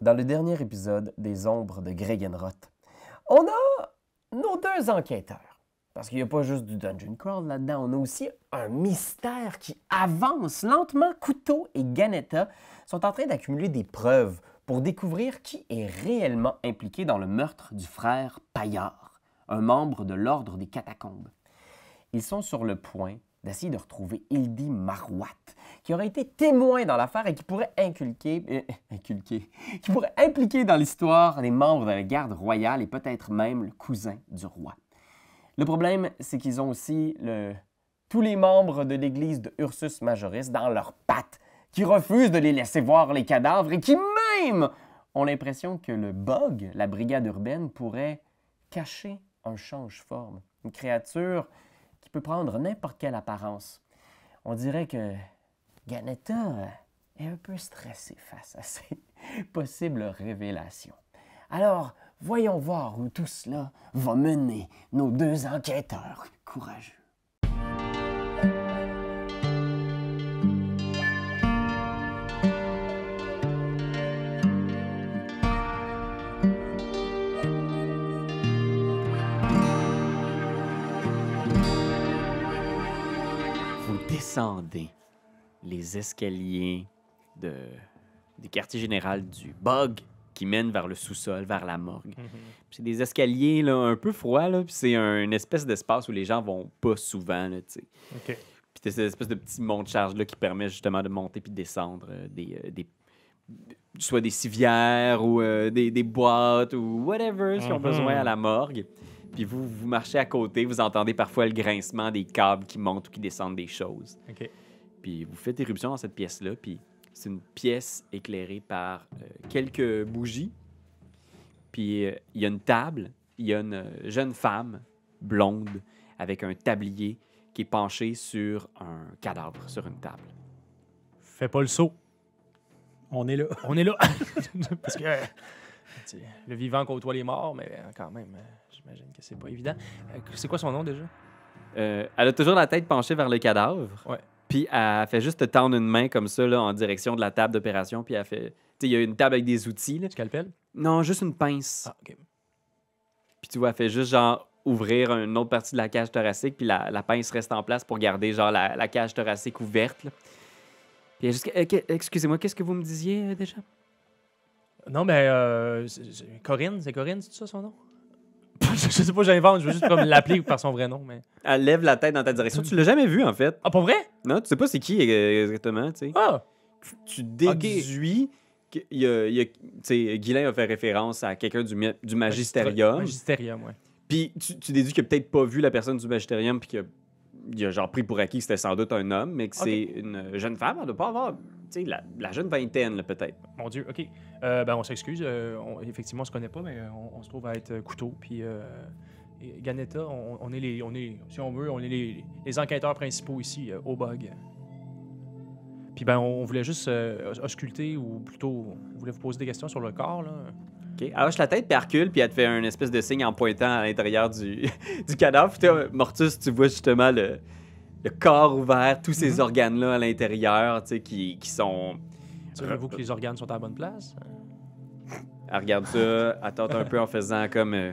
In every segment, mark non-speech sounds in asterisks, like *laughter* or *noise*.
Dans le dernier épisode des Ombres de Gregenroth, on a nos deux enquêteurs. Parce qu'il n'y a pas juste du dungeon crawl là-dedans, on a aussi un mystère qui avance lentement. Couteau et Ganetta sont en train d'accumuler des preuves pour découvrir qui est réellement impliqué dans le meurtre du frère Paillard, un membre de l'ordre des catacombes. Ils sont sur le point d'essayer de retrouver Ildi Marouat, qui aurait été témoin dans l'affaire et qui pourrait inculquer, euh, impliquer dans l'histoire les membres de la garde royale et peut-être même le cousin du roi. Le problème, c'est qu'ils ont aussi tous les membres de l'église de Ursus Majoris dans leurs pattes, qui refusent de les laisser voir les cadavres et qui même ont l'impression que le bug, la brigade urbaine, pourrait cacher un change-forme, une créature peut prendre n'importe quelle apparence. On dirait que Ganetta est un peu stressé face à ces *laughs* possibles révélations. Alors, voyons voir où tout cela va mener nos deux enquêteurs courageux. Descendez les escaliers de, du quartier général du Bug qui mène vers le sous-sol, vers la morgue. Puis C'est des escaliers là, un peu froids, là, puis c'est un- une espèce d'espace où les gens vont pas souvent. Là. Puis c'est cette espèce de petit monte-charge là, qui permet justement de monter puis de descendre euh, des, euh, des- soit des civières ou euh, des, des boîtes ou whatever qui ont Mhm. besoin à la morgue. Puis vous, vous marchez à côté, vous entendez parfois le grincement des câbles qui montent ou qui descendent des choses. OK. Puis vous faites éruption dans cette pièce-là, puis c'est une pièce éclairée par euh, quelques bougies. Puis euh, il y a une table, il y a une euh, jeune femme blonde avec un tablier qui est penché sur un cadavre, sur une table. Fais pas le saut. On est là. On est là. *laughs* Parce que euh, le vivant côtoie les morts, mais quand même, euh, j'imagine que c'est pas évident. Euh, c'est quoi son nom déjà? Euh, elle a toujours la tête penchée vers le cadavre. Ouais. Puis elle fait juste te tendre une main comme ça là, en direction de la table d'opération. Puis elle fait. Tu sais, il y a une table avec des outils. Là. Scalpel? Non, juste une pince. Ah, OK. Puis tu vois, elle fait juste genre ouvrir une autre partie de la cage thoracique, puis la, la pince reste en place pour garder genre la, la cage thoracique ouverte. là. Puis juste, Euh, excusez-moi, qu'est-ce que vous me disiez euh, déjà? Non, mais euh, Corinne, c'est Corinne, c'est ça son nom? *laughs* je sais pas, j'invente, je veux juste comme l'appeler par son vrai nom, mais... Elle lève la tête dans ta direction. Tu l'as jamais vu en fait. Ah, pas vrai? Non, tu sais pas c'est qui euh, exactement, tu sais. Ah! Tu déduis qu'il y a, y a- tu sais, Guylain a fait référence à quelqu'un du, du magisterium. Magisterium, ouais. Puis tu, tu déduis qu'il a peut-être pas vu la personne du magisterium, puis qu'il a, il a genre pris pour acquis que c'était sans doute un homme, mais que c'est une jeune femme. Elle doit pas avoir, sais, la, la jeune vingtaine, peut-être. Mon Dieu, OK. Euh, ben, on s'excuse. euh, on- effectivement, on se connaît pas, mais euh, on, on se trouve à être couteau. Puis, euh, et Ganetta, on, on est les, on est, si on veut, on est les, les enquêteurs principaux ici, au bug. Puis, ben, on voulait juste ausculter, ou plutôt, on voulait vous poser des questions sur le corps, là. OK. Elle hoche la tête, puis elle recule, puis elle te fait un espèce de signe en pointant à l'intérieur du, *laughs* du cadavre. Puis Mortus, tu vois justement le, le corps ouvert, tous ces Mhm. organes-là à l'intérieur, tu sais, qui, qui sont... Savez-vous que les organes sont à la bonne place? Elle regarde ça, *laughs* tente un peu en faisant comme... euh,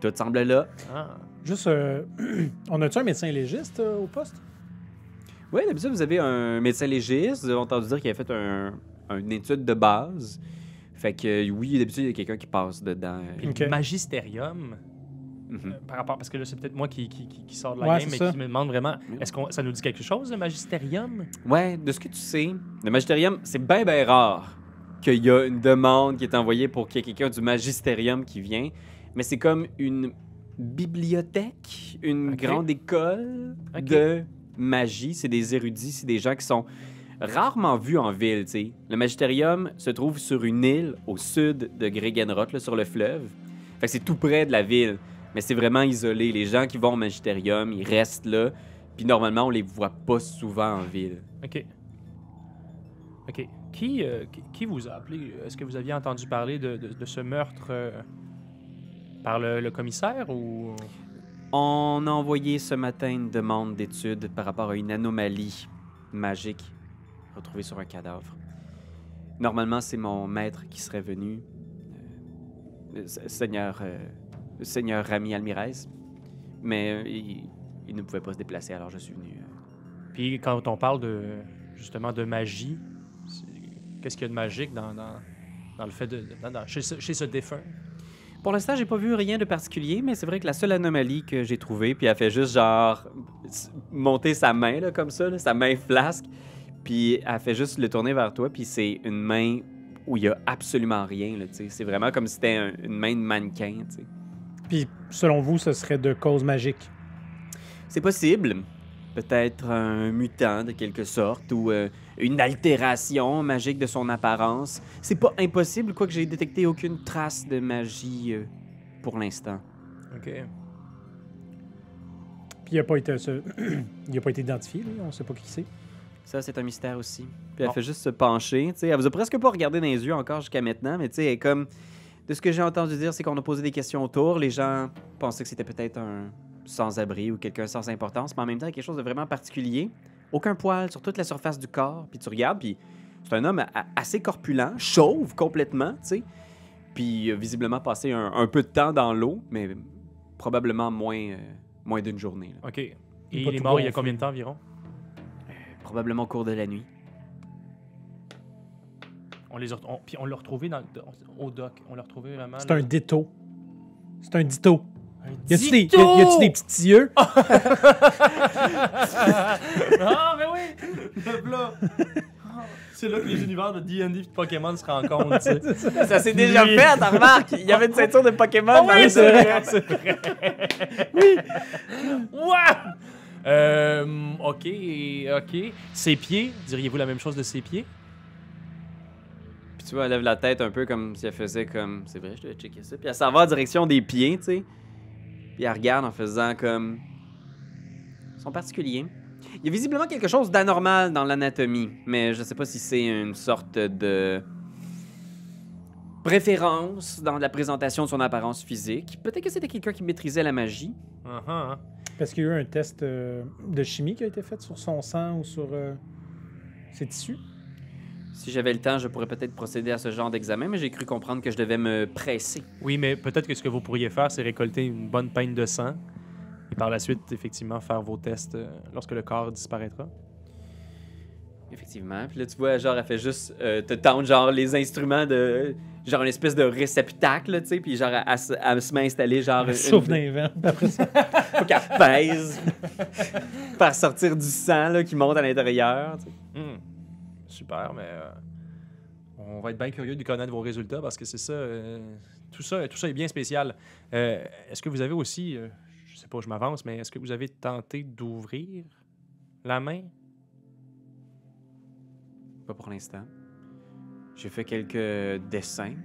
tout semble là. Ah. Juste, euh, *clears throat* on a-tu un médecin légiste euh, au poste? Oui, d'habitude, vous avez un médecin légiste. Vous avez entendu dire qu'il a fait un, une étude de base. Fait que oui, d'habitude, il y a quelqu'un qui passe dedans. Puis Ok. le magisterium, Mhm. euh, par rapport, parce que là, c'est peut-être moi qui, qui, qui- qui sort de la Ouais, game, mais ça. qui me demande vraiment, est-ce que ça nous dit quelque chose, le magisterium? Ouais, de ce que tu sais, le magisterium, c'est bien, bien rare qu'il y a une demande qui est envoyée pour qu'il y ait quelqu'un du magisterium qui vient. Mais c'est comme une bibliothèque, une grande école de magie. C'est des érudits, c'est des gens qui sont rarement vus en ville, tu sais. Le magisterium se trouve sur une île au sud de Gregenroth, sur le fleuve. Fait que c'est tout près de la ville, mais c'est vraiment isolé. Les gens qui vont au magisterium, ils restent là, puis normalement, on les voit pas souvent en ville. OK. OK. Qui, euh, qui, vous a appelé? Est-ce que vous aviez entendu parler de, de- de ce meurtre euh, par le, le commissaire ou... On a envoyé ce matin une demande d'étude par rapport à une anomalie magique retrouvée sur un cadavre. Normalement, c'est mon maître qui serait venu, euh, euh, Seigneur, Seigneur Rami Almirez. Mais euh, il, il ne pouvait pas se déplacer, alors je suis venu. euh. Puis quand on parle de justement de magie, qu'est-ce qu'il y a de magique dans, dans, dans le fait de. dans- dans- chez, ce, chez ce défunt? Pour l'instant, j'ai pas vu rien de particulier, mais c'est vrai que la seule anomalie que j'ai trouvée, puis elle fait juste genre monter sa main là, comme ça, là, sa main flasque, puis elle fait juste le tourner vers toi, puis c'est une main où il y a absolument rien. là, tu sais. C'est vraiment comme si c'était un- une main de mannequin. tu sais. Puis, selon vous, ce serait de cause magique? C'est possible. Peut-être un mutant de quelque sorte ou euh, une altération magique de son apparence. C'est pas impossible, quoique j'ai détecté aucune trace de magie euh, pour l'instant. OK. Puis, il n'a pas, été ce- *clears throat* il a pas été identifié, lui. On ne sait pas qui c'est. Ça, c'est un mystère aussi. Puis elle fait juste se pencher. tu sais. Elle vous a presque pas regardé dans les yeux encore jusqu'à maintenant, mais tu sais, elle est comme. De ce que j'ai entendu dire, c'est qu'on a posé des questions autour. Les gens pensaient que c'était peut-être un sans-abri ou quelqu'un sans importance, mais en même temps, quelque chose de vraiment particulier. Aucun poil sur toute la surface du corps. Puis tu regardes, puis c'est un homme assez corpulent, chauve complètement, tu sais. Puis il a visiblement passé un, un peu de temps dans l'eau, mais probablement moins, euh, moins d'une journée. là. OK. Et Il est mort il y a gonflé. combien de temps environ? Probablement au cours de la nuit. On les a, on- puis on l'a retrouvé dans, au doc. On l'a retrouvé vraiment. C'est là. un ditto. C'est un ditto. Un Y a-tu des, petits yeux? *laughs* ah, mais oui! Le plat. C'est là que les univers de D&D et de Pokémon se rencontrent, tu sais. *laughs* Ça s'est déjà fait, t'as remarqué? Il y avait une ceinture de Pokémon Ah dans oui, le c'est vrai, c'est vrai. *laughs* oui! Wow! Euh, ok, ok. Ses pieds, diriez-vous la même chose de ses pieds? Puis tu vois, elle lève la tête un peu comme si elle faisait comme. C'est vrai, je devais checker ça. Puis elle s'en va en direction des pieds, tu sais. Puis elle regarde en faisant comme. Ils sont particuliers. Il y a visiblement quelque chose d'anormal dans l'anatomie, mais je sais pas si c'est une sorte de. préférence dans la présentation de son apparence physique. Peut-être que c'était quelqu'un qui maîtrisait la magie. Uh-huh. Parce qu'il y a eu un test euh, de chimie qui a été fait sur son sang ou sur euh, ses tissus. Si j'avais le temps, je pourrais peut-être procéder à ce genre d'examen, mais j'ai cru comprendre que je devais me presser. Oui, mais peut-être que ce que vous pourriez faire, c'est récolter une bonne peigne de sang et par la suite, effectivement, faire vos tests euh, lorsque le corps disparaîtra. Effectivement. Puis là, tu vois, genre, elle fait juste euh, te tendre, genre, les instruments de. Genre, une espèce de réceptacle, tu sais. Puis, genre, elle, se- elle se met installer, genre. une- Sauf. Puis Après ça, *laughs* Faut qu'elle pèse. *laughs* faire sortir du sang, là, qui monte à l'intérieur, tu sais. Hmm. Super, mais euh, on va être bien curieux de connaître vos résultats parce que c'est ça, euh, tout ça. Tout ça est bien spécial. Euh, est-ce que vous avez aussi, je sais pas, je m'avance, mais est-ce que vous avez tenté d'ouvrir la main? Pas pour l'instant. J'ai fait quelques dessins.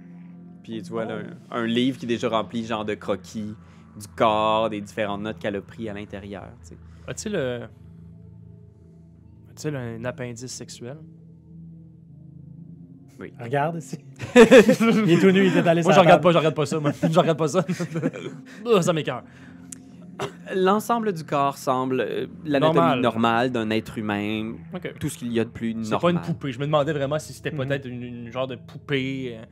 Puis, tu vois, là, un, un livre qui est déjà rempli, genre, de croquis du corps, des différentes notes qu'elle a pris à l'intérieur, tu sais. A-t-il a-t-il un appendice sexuel? Regarde ici. *laughs* il est tout nu, il est allé Moi, je regarde pas, je regarde pas ça. Moi. je regarde pas ça. *laughs* Ça m'écoeure. L'ensemble du corps semble euh, l'anatomie Normal. normale d'un être humain, Ok. tout ce qu'il y a de plus normal. C'est pas une poupée. Je me demandais vraiment si c'était Mhm. peut-être une, une genre de poupée. euh.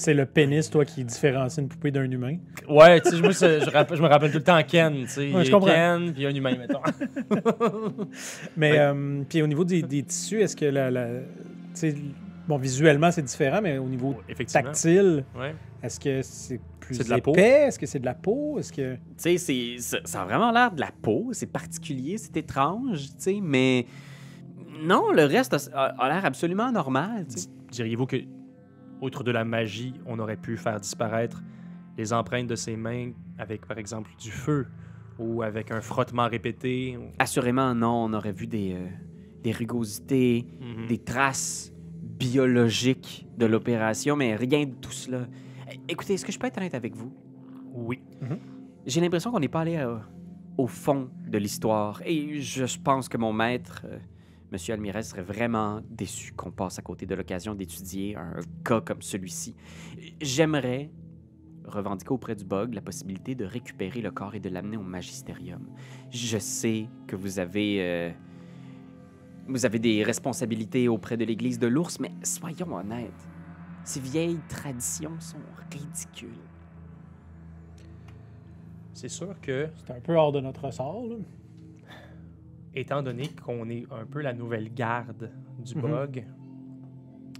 C'est le pénis, toi, qui différencie une poupée d'un humain. Ouais, tu sais, je, rapp- je me rappelle tout le temps Ken, tu sais. Ouais, je comprends. Ken, puis un humain, mettons. *laughs* Mais Ouais. euh, puis au niveau des, des tissus, est-ce que la, la- tu sais, bon visuellement c'est différent, mais au niveau Effectivement. tactile, Ouais. est-ce que c'est plus C'est de la peau? épais? Est-ce que c'est de la peau? Est-ce que Tu sais, c'est- ça, a vraiment l'air de la peau, c'est particulier, c'est étrange, tu sais, mais non, le reste a, a- a l'air absolument normal, tu sais. Diriez-vous que, outre de la magie, on aurait pu faire disparaître les empreintes de ses mains avec, par exemple, du feu ou avec un frottement répété? ou- Assurément, non, on aurait vu des, euh, des rugosités, Mhm. des traces biologiques de l'opération, mais rien de tout cela. É- Écoutez, est-ce que je peux être honnête avec vous? Oui. J'ai l'impression qu'on n'est pas allé euh, au fond de l'histoire. Et je pense que mon maître, euh, Monsieur Almirez, serait vraiment déçu qu'on passe à côté de l'occasion d'étudier un cas comme celui-ci. J'aimerais revendiquer auprès du bug la possibilité de récupérer le corps et de l'amener au magistérium. Je sais que vous avez euh, vous avez des responsabilités auprès de l'Église de l'ours, mais soyons honnêtes, ces vieilles traditions sont ridicules. C'est sûr que, C'est un peu hors de notre ressort. Là. étant donné qu'on est un peu la nouvelle garde du Mhm. bog,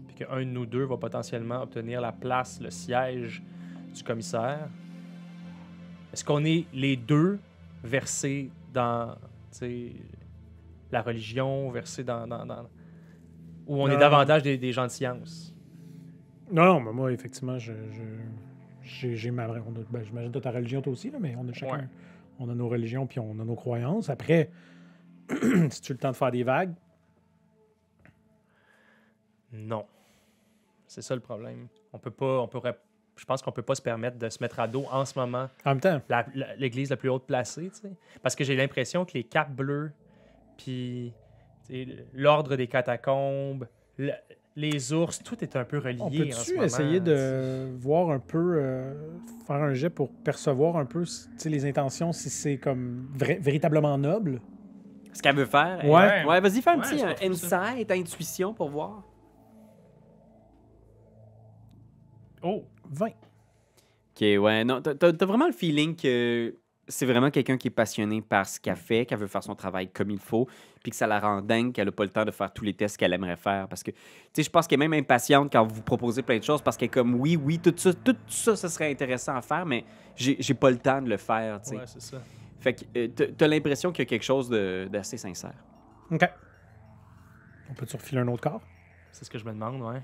puis qu'un de nous deux va potentiellement obtenir la place, le siège du commissaire, est-ce qu'on est les deux versés dans tu sais, la religion, versés dans. dans, dans- ou on est davantage des, des gens de science? Non, non, mais moi, effectivement, je, j'ai, ma vraie. ben, j'imagine que ta religion, toi aussi, là, mais on a chacun. Ouais. On a nos religions puis on a nos croyances. Après, *clears throat* si tu as le temps de faire des vagues, Non. C'est ça le problème. On peut pas. On pourrait, je pense qu'on peut pas se permettre de se mettre à dos en ce moment en même temps, la- la- l'église la plus haute placée, tu sais. Parce que j'ai l'impression que les capes bleues, puis l'ordre des catacombes, le- les ours, tout est un peu relié on en ce peut-tu moment. essayer de voir un peu, euh, faire un jet pour percevoir un peu les intentions, si c'est comme véritablement noble? Ce qu'elle veut faire. elle- Ouais. Ouais, vas-y, fais un Ouais, petit je euh, insight, intuition pour voir. Oh! 20. Ok, ouais, non, t'as vraiment le feeling que c'est vraiment quelqu'un qui est passionné par ce qu'elle fait, qu'elle veut faire son travail comme il faut, puis que ça la rend dingue, qu'elle n'a pas le temps de faire tous les tests qu'elle aimerait faire. Parce que, tu sais, je pense qu'elle est même impatiente quand vous proposez plein de choses, parce qu'elle est comme, oui, oui, tout ça, tout ça, ce serait intéressant à faire, mais j'ai pas le temps de le faire, tu sais. Ouais, c'est ça. Fait que euh, t'as- l'impression qu'il y a quelque chose d'assez sincère. OK. On peut-tu refiler un autre corps? C'est ce que je me demande, ouais.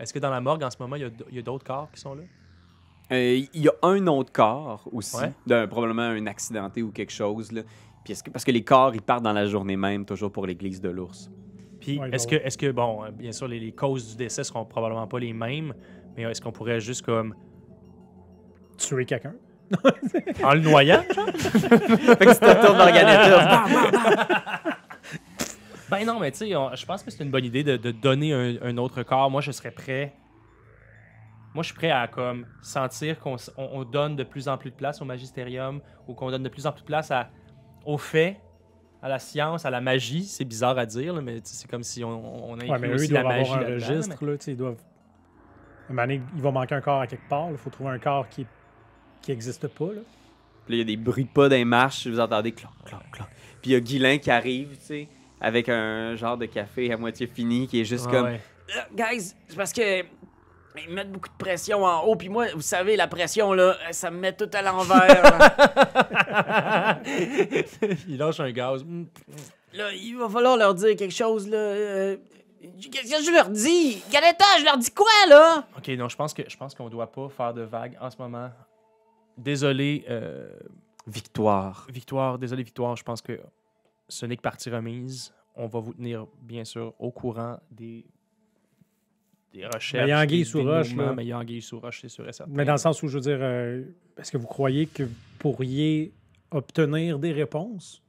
Est-ce que dans la morgue, en ce moment, il y a d- il y a, d'autres corps qui sont là? Euh, Il y a un autre corps aussi, Ouais. d'un- probablement un accidenté ou quelque chose. Là. Puis est-ce que, parce que les corps, ils partent dans la journée même, toujours pour l'église de l'ours. Puis Ouais, est-ce que, est-ce que, bon, euh, bien sûr, les, les causes du décès seront probablement pas les mêmes, mais est-ce qu'on pourrait juste comme. Tuer quelqu'un? *laughs* En le noyant? genre? *laughs* fait que. *laughs* Ben non, mais tu sais, je pense que c'est une bonne idée de, de donner un, un autre corps. Moi, je serais prêt. Moi, je suis prêt à comme sentir qu'on s- on, on donne de plus en plus de place au magistérium ou qu'on donne de plus en plus de place à, aux faits, à la science, à la magie. C'est bizarre à dire, là, mais tu sais, c'est comme si on, on a Ouais, mais eux, la magie avoir un là-dedans, registre. Là, tu sais, ils doivent... À un moment donné, il va manquer un corps à quelque part. Il faut trouver un corps qui qui n'existe pas. Là. Puis là, il y a des bruits de pas dans les marches, vous entendez cloc, cloc, cloc. Puis il y a Guilain qui arrive, tu sais, avec un genre de café à moitié fini qui est juste Ah comme ouais. Euh, guys, c'est parce que ils mettent beaucoup de pression en haut, puis moi, vous savez, la pression, là, ça me met tout à l'envers. *laughs* il lâche un gaz. Là, il va falloir leur dire quelque chose, là. euh, Qu'est-ce que je leur dis? Galetta, je leur dis quoi, là? Ok, non, je pense que je pense qu'on doit pas faire de vagues en ce moment. Désolé, euh, victoire. Victoire, désolé Victoire, je pense que ce n'est que partie remise. On va vous tenir bien sûr au courant des, des recherches. Mais il y a anguille sous roche, dénouements, là. Mais il y a anguille sous roche, c'est sûr et certain. Mais dans le sens où, je veux dire, euh, est-ce que vous croyez que vous pourriez obtenir des réponses?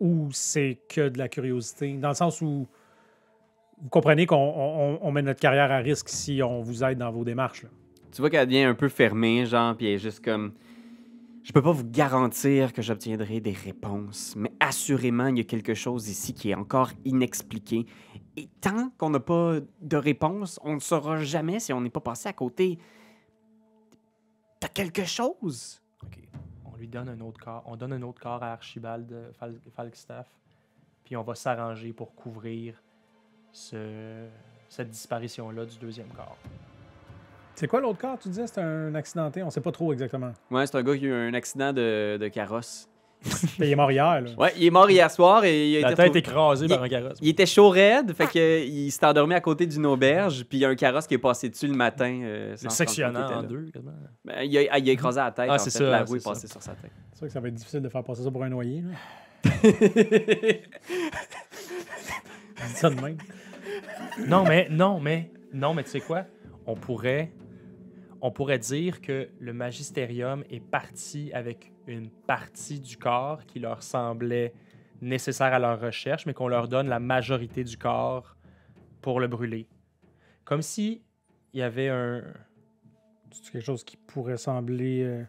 Ou c'est que de la curiosité? Dans le sens où vous comprenez qu'on on- on met notre carrière à risque si on vous aide dans vos démarches. là. Tu vois qu'elle devient un peu fermée, genre, puis elle est juste comme. Je peux pas vous garantir que j'obtiendrai des réponses, mais assurément, il y a quelque chose ici qui est encore inexpliqué. Et tant qu'on n'a pas de réponse, on ne saura jamais si on n'est pas passé à côté de quelque chose? Ok. On lui donne un autre corps. On donne un autre corps à Archibald euh, Fal- Falstaff. Puis on va s'arranger pour couvrir ce- cette disparition-là du deuxième corps. C'est quoi l'autre corps? Tu disais? C'était un accidenté? On sait pas trop exactement. Ouais, c'est un gars qui a eu un accident de, de carrosse. Mais il est mort hier. Là. Ouais, il est mort hier soir et il a La été tête retrouvé- écrasée Il- par un carrosse. Il était chaud raide, fait que il s'est endormi à côté d'une auberge, puis il y a un carrosse qui est passé dessus le matin. euh, Le sectionnant en deux, quasiment. Ben, il, a, il a écrasé la tête. Ah, c'est ça, La roue est passée sur sa tête. C'est sûr que ça va être difficile de faire passer ça pour un noyé. Là. Je *laughs* dis ça de même. Non, mais, non, mais, non, mais tu sais quoi? On pourrait, on pourrait dire que le magistérium est parti avec une partie du corps qui leur semblait nécessaire à leur recherche, mais qu'on leur donne la majorité du corps pour le brûler. Comme si il y avait un. C'est quelque chose qui pourrait sembler. euh,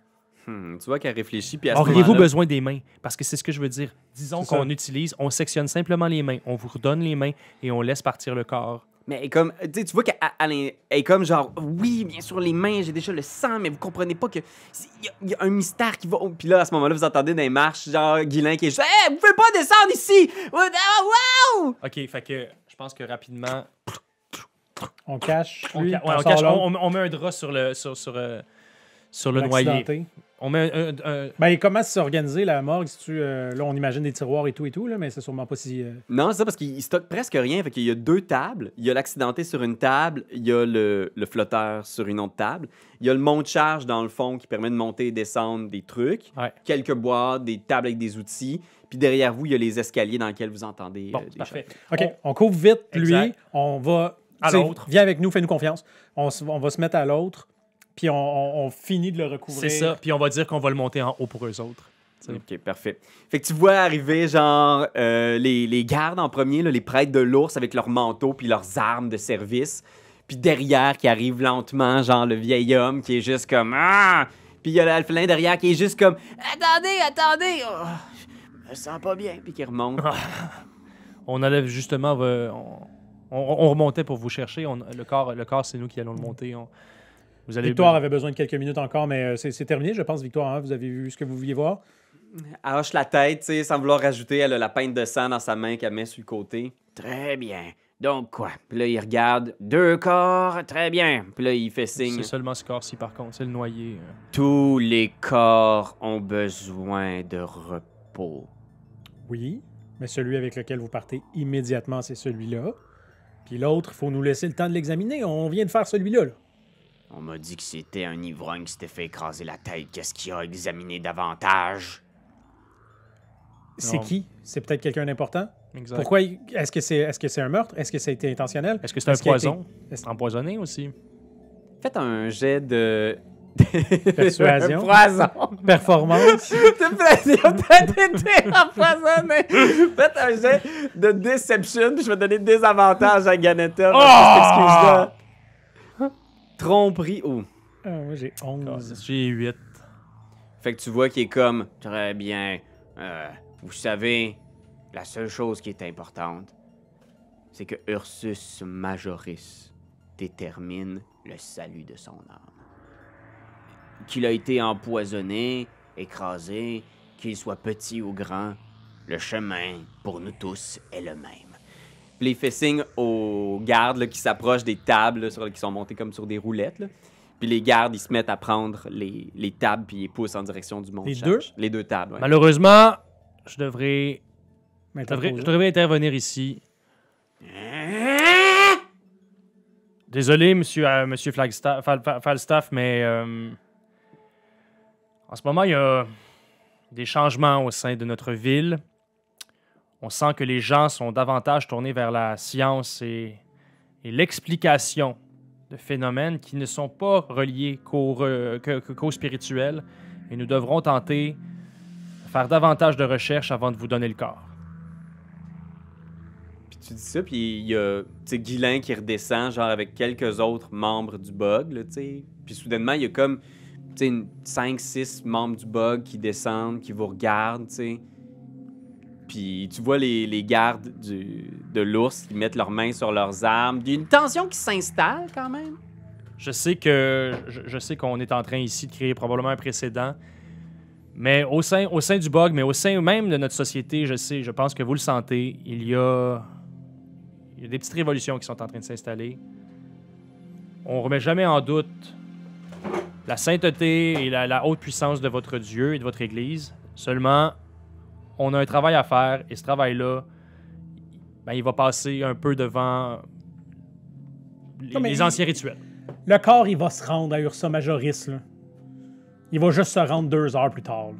Hmm, tu vois qu'elle réfléchit, puis à ce Auriez-vous besoin des mains? Parce que c'est ce que je veux dire. Disons qu'on utilise, on sectionne simplement les mains, on vous redonne les mains et on laisse partir le corps. Mais comme, tu sais, tu vois qu'elle elle est- comme genre, oui, bien sûr, les mains, j'ai déjà le sang, mais vous comprenez pas que il y, a- il y a un mystère qui va. oh, Puis là, à ce moment-là, vous entendez dans les marches, genre, Guilain qui est juste, Hey, vous pouvez pas descendre ici! Ah, wow! OK, fait que je pense que rapidement, On cache. on, lui, ca- ouais, on on sort cache- l'autre, on- on met un drap sur le, sur, sur, euh, sur le noyer. On met un, un- un- Ben, comment c'est organisé la morgue? Si tu, euh, là, on imagine des tiroirs et tout et tout, là, mais c'est sûrement pas si. euh, Non, c'est ça, parce qu'il stocke presque rien. Fait qu'il y a deux tables. Il y a l'accidenté sur une table, il y a le, le flotteur sur une autre table. Il y a le monte-charge dans le fond qui permet de monter et descendre des trucs. Ouais. Quelques boîtes, des tables avec des outils. Puis derrière vous, il y a les escaliers dans lesquels vous entendez Bon, euh, des parfait. OK, on, couvre vite lui. Exact. On va. À l'autre. Viens avec nous, fais-nous confiance. On, on va se mettre à l'autre, puis on, on- on finit de le recouvrir. C'est ça. Puis on va dire qu'on va le monter en haut pour eux autres. Ok, parfait. Fait que tu vois arriver, genre, euh, les, les gardes en premier, là, les prêtres de l'ours avec leurs manteaux puis leurs armes de service. Puis derrière, qui arrive lentement, genre le vieil homme qui est juste comme Ah! Puis il y a l'alphelin derrière qui est juste comme Attendez, attendez! Oh, je me sens pas bien. Puis qui remonte. On allait justement, on, on- on remontait pour vous chercher. On- le corps, le corps c'est nous qui allons le monter. On- vous allez Victoire avait besoin de quelques minutes encore, mais euh, c'est c'est terminé, je pense, Victoire. hein. Vous avez vu ce que vous vouliez voir? Elle hoche la tête, sans vouloir rajouter. Elle a la peinte de sang dans sa main qu'elle met sur le côté. Très bien. Donc quoi? Puis là, il regarde. Deux corps, très bien. Puis là, il fait signe. C'est seulement ce corps-ci, par contre. C'est le noyer. euh. Tous les corps ont besoin de repos. Oui, mais celui avec lequel vous partez immédiatement, c'est celui-là. Puis l'autre, il faut nous laisser le temps de l'examiner. On vient de faire celui-là. là. On m'a dit que c'était un ivrogne qui s'était fait écraser la tête. Qu'est-ce qu'il a examiné davantage? C'est qui? C'est peut-être quelqu'un d'important? Exact. Pourquoi? il- Est-ce que c'est est -ce c'est un meurtre? Est-ce que ça a été intentionnel? Est-ce que c'est un été- poison? est-ce- empoisonné aussi. Faites un jet de. *laughs* *laughs* Persuasion. Poison. Performance? Persuasion, peut-être été empoisonné. Faites un jet de deception, puis je vais donner des avantages à Ganetta. excuse-là. Tromperie. Oh. Ah, moi, j'ai 11. J'ai 8. Fait que tu vois qu'il est comme très bien. euh, vous savez, la seule chose qui est importante, c'est que Ursus Majoris détermine le salut de son âme. Qu'il a été empoisonné, écrasé, qu'il soit petit ou grand, le chemin pour nous tous est le même. Puis il fait signe aux gardes là, qui s'approchent des tables là, sur- qui sont montées comme sur des roulettes. là. Puis les gardes, ils se mettent à prendre les, les tables puis ils poussent en direction du mont. Les deux? Les deux tables, ouais. Malheureusement, je devrais, je devrais, je devrais intervenir ici. Désolé, monsieur, euh, monsieur Flagstaff, Fal- Fal- Falstaff, mais euh, en ce moment, il y a des changements au sein de notre ville. On sent que les gens sont davantage tournés vers la science et, l'explication de phénomènes qui ne sont pas reliés qu'au re- qu'au spirituel. Et nous devrons tenter de faire davantage de recherches avant de vous donner le corps. Puis tu dis ça, puis il y a Guilain qui redescend, genre avec quelques autres membres du bug, là, tu sais. Puis soudainement, il y a comme, tu sais, 5-6 membres du bug qui descendent, qui vous regardent, tu sais. Puis tu vois les, gardes de l'ours qui mettent leurs mains sur leurs armes. Il y a une tension qui s'installe quand même. Je sais que je, sais qu'on est en train ici de créer probablement un précédent, mais au sein, au sein du bug, mais au sein même de notre société, je sais, je pense que vous le sentez, il y a, des petites révolutions qui sont en train de s'installer. On remet jamais en doute la sainteté et la, la haute puissance de votre Dieu et de votre Église. Seulement, on a un travail à faire et ce travail-là, ben, il va passer un peu devant les, Non, les il- anciens rituels. Le corps, il va se rendre à Ursa Majoris. Là. Il va juste se rendre deux heures plus tard. là.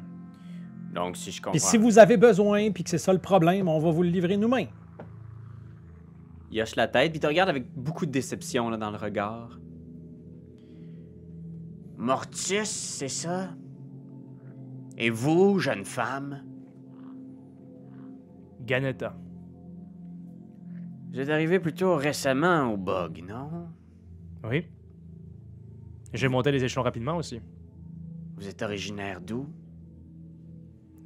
Donc, si je comprends. Puis si vous avez besoin, puis que c'est ça le problème, on va vous le livrer nous-mêmes. Il hoche la tête, puis te regarde avec beaucoup de déception là, dans le regard. Mortis, c'est ça? Et vous, jeune femme? Ganetta. Vous êtes arrivé plutôt récemment au bug, non? Oui. J'ai monté les échelons rapidement aussi. Vous êtes originaire d'où?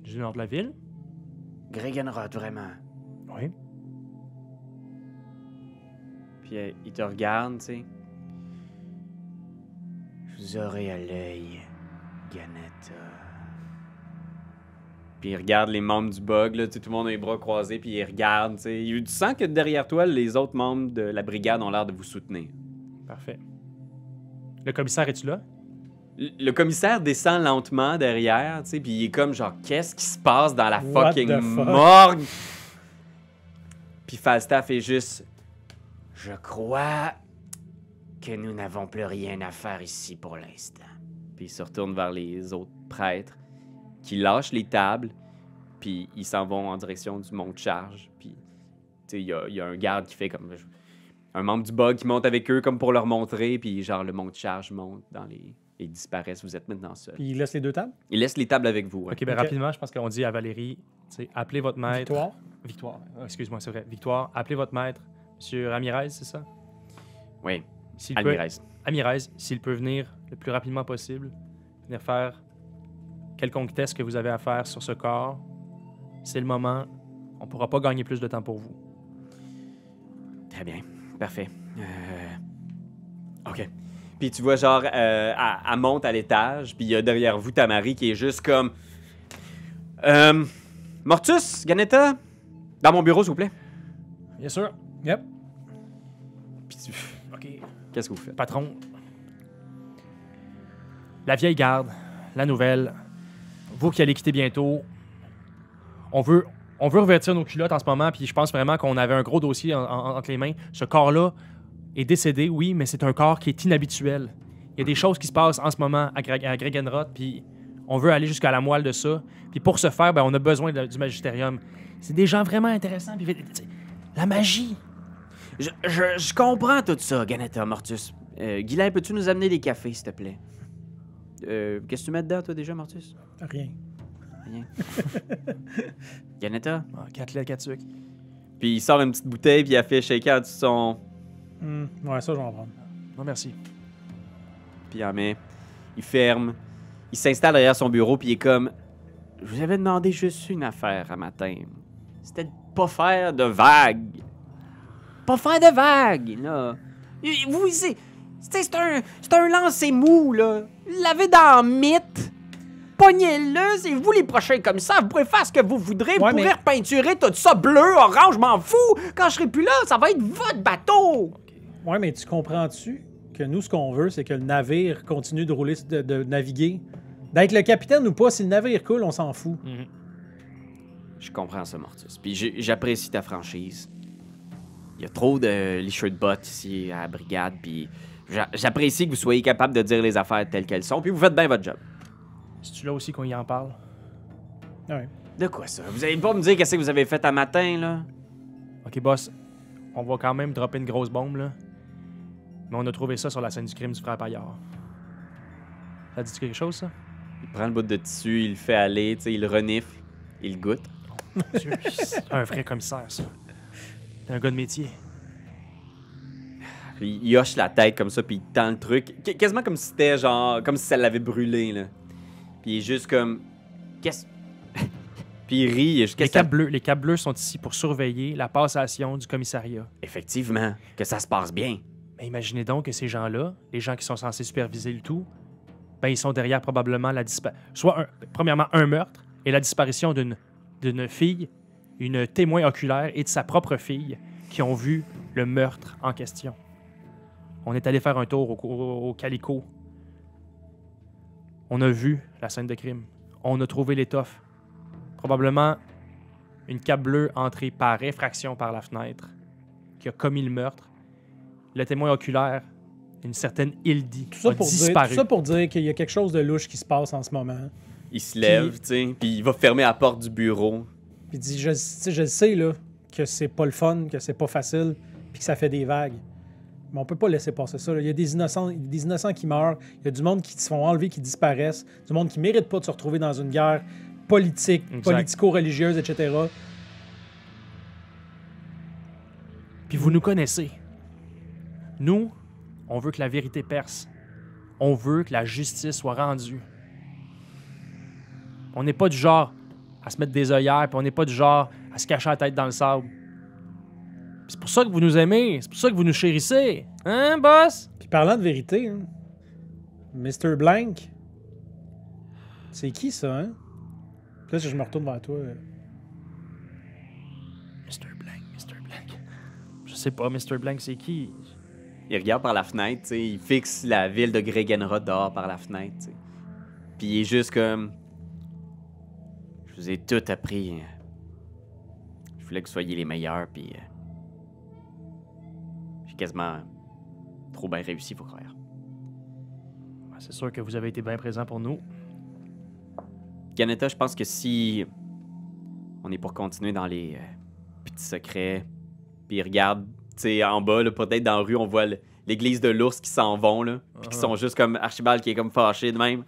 Du nord de la ville. Gregenrod, vraiment? Oui. Puis euh, il te regarde, tu sais. Je vous aurai à l'œil, Ganetta. Puis il regarde les membres du bug, là, tout le monde a les bras croisés, puis il regarde, tu sens que derrière toi, les autres membres de la brigade ont l'air de vous soutenir. Parfait. Le commissaire, es-tu là? Le commissaire descend lentement derrière, tu sais, puis il est comme genre, qu'est-ce qui se passe dans la fucking fuck? morgue? Puis Falstaff est juste, je crois que nous n'avons plus rien à faire ici pour l'instant. Puis il se retourne vers les autres prêtres qui lâchent les tables, puis ils s'en vont en direction du mont de charge. Puis, tu sais, il y a, il y a un garde qui fait comme. Un membre du bug qui monte avec eux comme pour leur montrer, puis genre le mont de charge monte dans les. et ils disparaissent. Vous êtes maintenant seul. Puis il laisse les deux tables? Il laisse les tables avec vous. hein. Ok, ben Ok. rapidement, je pense qu'on dit à Valérie, tu sais, appelez votre maître. Victoire? Victoire. Excuse-moi, c'est vrai. Victoire, appelez votre maître, Monsieur Ramirez, c'est ça? Oui, S'il peut-. Amirez, s'il peut venir le plus rapidement possible, venir faire quelconque test que vous avez à faire sur ce corps, c'est le moment. On pourra pas gagner plus de temps pour vous. Très bien. Parfait. Euh, OK. Puis tu vois, genre, euh, elle, elle monte à l'étage, puis il y a derrière vous ta Marie qui est juste comme. Euh, Mortus, Ganetta, dans mon bureau, s'il vous plaît. Bien sûr. Yep. Puis tu- OK. Qu'est-ce que vous faites? Patron. La vieille garde, la nouvelle, vous qui allez quitter bientôt, on veut, on veut revêtir nos culottes en ce moment, puis je pense vraiment qu'on avait un gros dossier en- en- entre les mains. Ce corps-là est décédé, oui, mais c'est un corps qui est inhabituel. Il y a des choses qui se passent en ce moment à, Gre- à Gregenroth, puis on veut aller jusqu'à la moelle de ça. Puis pour ce faire, ben, on a besoin du magisterium. C'est des gens vraiment intéressants. Sais, la magie. Je, comprends tout ça, Ganetta, Mortus. Euh, Guylain, peux-tu nous amener des cafés, s'il te plaît? Euh, Qu'est-ce que tu mets dedans, toi, déjà, Mortus? Rien. Rien. *laughs* Ganetta? Ah, quatre lettres, quatre sucres. Puis il sort une petite bouteille, puis il a fait shaker de son. Hmm, Ouais, ça, je vais en prendre. Non, merci. Puis il en met. Il ferme. Il s'installe derrière son bureau, puis il est comme. Je vous avais demandé juste une affaire à matin. C'était de pas faire de vagues. Pas faire de vagues, là. Vous, c'est. C'est c'est un, c'est un lancer mou, là. L'avez dans le mythe. Pognez-le, c'est vous les prochains comme ça. Vous pourrez faire ce que vous voudrez. Vous Ouais, pourrez mais- repeinturer tout ça bleu, orange, m'en fous. Quand je serai plus là, ça va être votre bateau. Ouais, mais tu comprends-tu que nous, ce qu'on veut, c'est que le navire continue de rouler, de, de naviguer? D'être le capitaine ou pas, si le navire coule, on s'en fout. Je comprends ça, Mortus. Puis j'ai- j'apprécie ta franchise. Il y a trop de licheux de bottes ici à la brigade, puis j'apprécie que vous soyez capable de dire les affaires telles qu'elles sont, puis vous faites bien votre job. C'est-tu là aussi qu'on y en parle? Ouais. De quoi ça? Vous allez pas me dire qu'est-ce que vous avez fait à matin, là? Ok, boss, on va quand même dropper une grosse bombe, là. Mais on a trouvé ça sur la scène du crime du frère Paillard. Ça dit quelque chose, ça? Il prend le bout de tissu, il le fait aller, tu sais, il le renifle, il le goûte. Dieu, *laughs* c'est un vrai commissaire, ça. C'est un gars de métier. Puis il hoche la tête comme ça, puis il tend le truc. Qu- quasiment comme si c'était genre. Comme si ça l'avait brûlé, là. Puis il est juste comme. Qu'est-ce? *laughs* puis il rit, juste. Les ça- bleus, les capes bleus sont ici pour surveiller la passation du commissariat. Effectivement, que ça se passe bien. Mais imaginez donc que ces gens-là, les gens qui sont censés superviser le tout, ben ils sont derrière probablement la disparition. Soit, un- premièrement, un meurtre et la disparition d'une fille, une témoin oculaire et de sa propre fille qui ont vu le meurtre en question. On est allé faire un tour au, au- au Calico. On a vu la scène de crime. On a trouvé l'étoffe. Probablement une cape bleue entrée par effraction par la fenêtre qui a commis le meurtre. Le témoin oculaire, une certaine Hildy, Tout ça, a pour dire, tout ça pour dire qu'il y a quelque chose de louche qui se passe en ce moment. Il se lève, tu sais, puis il va fermer la porte du bureau. Puis il dit, je, je le sais, là, que c'est pas le fun, que c'est pas facile, puis que ça fait des vagues. Mais on peut pas laisser passer ça. là. Il y a des innocents, des innocents qui meurent, il y a du monde qui se font enlever, qui disparaissent, du monde qui mérite pas de se retrouver dans une guerre politique, politico-religieuse, etc. Puis vous nous connaissez. Nous, on veut que la vérité perce. On veut que la justice soit rendue. On n'est pas du genre à se mettre des œillères, puis on n'est pas du genre à se cacher la tête dans le sable. C'est pour ça que vous nous aimez, c'est pour ça que vous nous chérissez. Hein, boss? Puis parlant de vérité, hein, Mr. Blank, c'est qui ça, hein? Puis là, je me retourne vers toi. euh, Mr. Blank, Mr. Blank. Je sais pas, Mr. Blank, c'est qui? Il regarde par la fenêtre, tu sais, il fixe la ville de Gregenrod dehors par la fenêtre, tu sais. Puis il est juste comme. Je vous ai tout appris. Je voulais que vous soyez les meilleurs, puis. euh, J'ai quasiment trop bien réussi, faut croire. C'est sûr que vous avez été bien présent pour nous. Ganetta, je pense que si on est pour continuer dans les euh, petits secrets, puis regarde, tu sais, en bas, peut-être dans la rue, on voit l'église de l'ours qui s'en vont, là, puis qui Ah. sont juste comme Archibald qui est comme fâché de même.